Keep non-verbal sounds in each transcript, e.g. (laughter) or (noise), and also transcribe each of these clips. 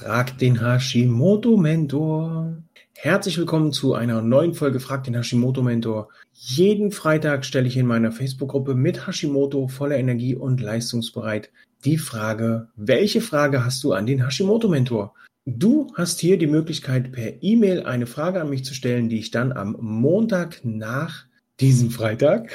Frag den Hashimoto-Mentor. Herzlich willkommen zu einer neuen Folge Frag den Hashimoto-Mentor. Jeden Freitag stelle ich in meiner Facebook-Gruppe mit Hashimoto voller Energie und leistungsbereit die Frage, welche Frage hast du an den Hashimoto-Mentor? Du hast hier die Möglichkeit, per E-Mail eine Frage an mich zu stellen, die ich dann am Montag nach diesem Freitag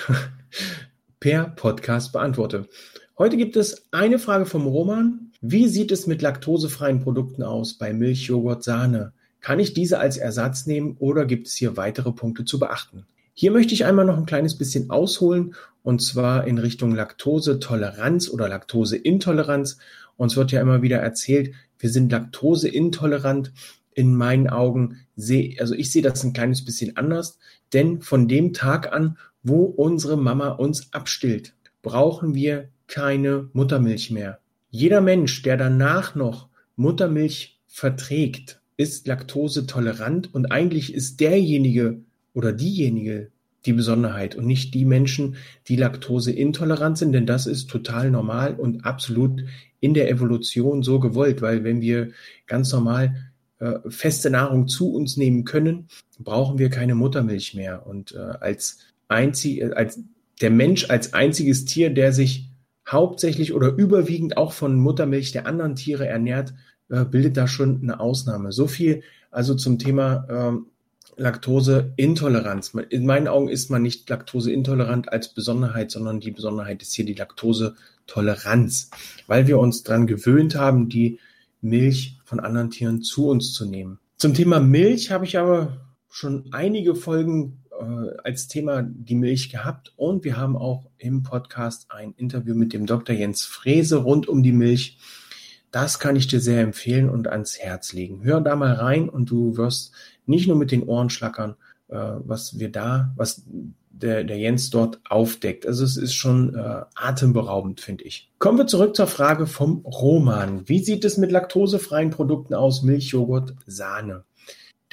(laughs) per Podcast beantworte. Heute gibt es eine Frage vom Roman. Wie sieht es mit laktosefreien Produkten aus bei Milch, Joghurt, Sahne? Kann ich diese als Ersatz nehmen oder gibt es hier weitere Punkte zu beachten? Hier möchte ich einmal noch ein kleines bisschen ausholen und zwar in Richtung Laktosetoleranz oder Laktoseintoleranz. Uns wird ja immer wieder erzählt, wir sind laktoseintolerant. In meinen Augen sehe, also ich sehe das ein kleines bisschen anders, denn von dem Tag an, wo unsere Mama uns abstillt, brauchen wir keine Muttermilch mehr. Jeder Mensch, der danach noch Muttermilch verträgt, ist laktosetolerant und eigentlich ist derjenige oder diejenige die Besonderheit und nicht die Menschen, die laktoseintolerant sind, denn das ist total normal und absolut in der Evolution so gewollt, weil wenn wir ganz normal äh, feste Nahrung zu uns nehmen können, brauchen wir keine Muttermilch mehr. Und äh, als einzig als der Mensch als einziges Tier, der sich hauptsächlich oder überwiegend auch von Muttermilch der anderen Tiere ernährt, äh, bildet da schon eine Ausnahme. So viel also zum Thema ähm, Laktoseintoleranz. In meinen Augen ist man nicht laktoseintolerant als Besonderheit, sondern die Besonderheit ist hier die Laktosetoleranz, weil wir uns daran gewöhnt haben, die Milch von anderen Tieren zu uns zu nehmen. Zum Thema Milch habe ich aber schon einige Folgen äh, als Thema die Milch gehabt und wir haben auch im Podcast ein Interview mit dem Dr. Jens Frese rund um die Milch. Das kann ich dir sehr empfehlen und ans Herz legen. Hör da mal rein und du wirst nicht nur mit den Ohren schlackern, äh, was wir da, was der, der Jens dort aufdeckt. Also es ist schon äh, atemberaubend, finde ich. Kommen wir zurück zur Frage vom Roman. Wie sieht es mit laktosefreien Produkten aus? Milch, Joghurt, Sahne.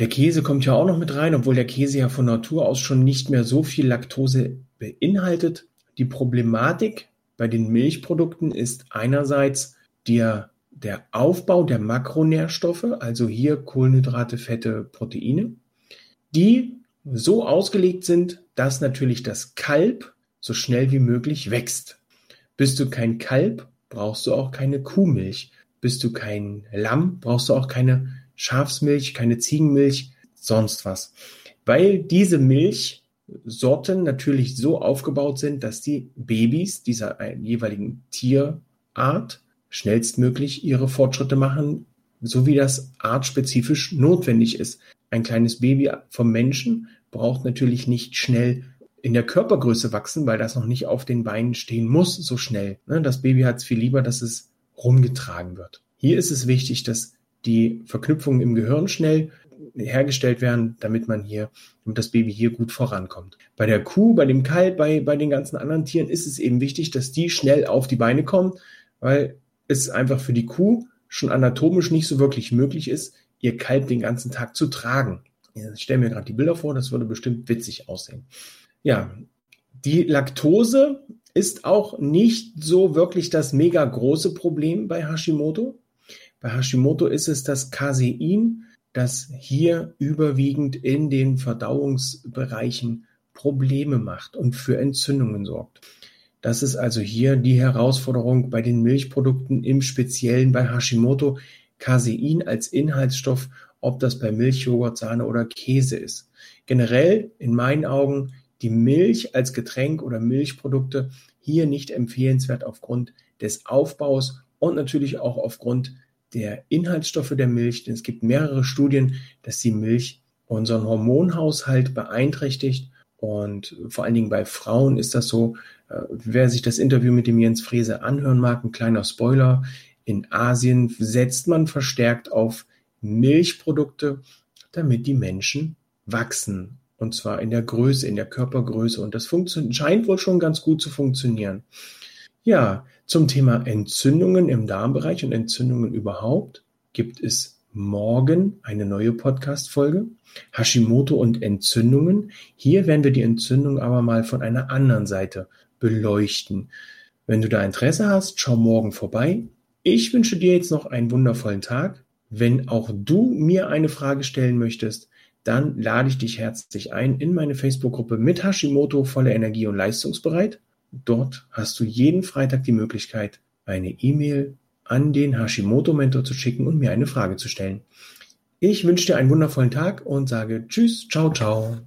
Der Käse kommt ja auch noch mit rein, obwohl der Käse ja von Natur aus schon nicht mehr so viel Laktose beinhaltet. Die Problematik bei den Milchprodukten ist einerseits der, der Aufbau der Makronährstoffe, also hier Kohlenhydrate, Fette, Proteine, die so ausgelegt sind, dass natürlich das Kalb so schnell wie möglich wächst. Bist du kein Kalb, brauchst du auch keine Kuhmilch. Bist du kein Lamm, brauchst du auch keine Schafsmilch, keine Ziegenmilch, sonst was. Weil diese Milchsorten natürlich so aufgebaut sind, dass die Babys dieser jeweiligen Tierart schnellstmöglich ihre Fortschritte machen, so wie das artspezifisch notwendig ist. Ein kleines Baby vom Menschen braucht natürlich nicht schnell in der Körpergröße wachsen, weil das noch nicht auf den Beinen stehen muss so schnell. Ne, das Baby hat es viel lieber, dass es rumgetragen wird. Hier ist es wichtig, dass die Verknüpfungen im Gehirn schnell hergestellt werden, damit man hier, damit das Baby hier gut vorankommt. Bei der Kuh, bei dem Kalb, bei, bei den ganzen anderen Tieren ist es eben wichtig, dass die schnell auf die Beine kommen, weil es einfach für die Kuh schon anatomisch nicht so wirklich möglich ist, ihr Kalb den ganzen Tag zu tragen. Ich stelle mir gerade die Bilder vor, das würde bestimmt witzig aussehen. Ja, die Laktose ist auch nicht so wirklich das mega große Problem bei Hashimoto. Bei Hashimoto ist es das Casein, das hier überwiegend in den Verdauungsbereichen Probleme macht und für Entzündungen sorgt. Das ist also hier die Herausforderung bei den Milchprodukten, im Speziellen bei Hashimoto. Casein als Inhaltsstoff, ob das bei Milch, Joghurt, Sahne oder Käse ist. Generell in meinen Augen die Milch als Getränk oder Milchprodukte hier nicht empfehlenswert aufgrund des Aufbaus und natürlich auch aufgrund der Inhaltsstoffe der Milch, denn es gibt mehrere Studien, dass die Milch unseren Hormonhaushalt beeinträchtigt. Und vor allen Dingen bei Frauen ist das so, äh, wer sich das Interview mit dem Jens Frese anhören mag, ein kleiner Spoiler. In Asien setzt man verstärkt auf Milchprodukte, damit die Menschen wachsen. Und zwar in der Größe, in der Körpergröße. Und das scheint wohl schon ganz gut zu funktionieren. Ja, zum Thema Entzündungen im Darmbereich und Entzündungen überhaupt gibt es morgen eine neue Podcast-Folge. Hashimoto und Entzündungen. Hier werden wir die Entzündung aber mal von einer anderen Seite beleuchten. Wenn du da Interesse hast, schau morgen vorbei. Ich wünsche dir jetzt noch einen wundervollen Tag. Wenn auch du mir eine Frage stellen möchtest, dann lade ich dich herzlich ein in meine Facebook-Gruppe mit Hashimoto voller Energie und leistungsbereit. Dort hast du jeden Freitag die Möglichkeit, eine E-Mail an den Hashimoto-Mentor zu schicken und mir eine Frage zu stellen. Ich wünsche dir einen wundervollen Tag und sage Tschüss, ciao, ciao.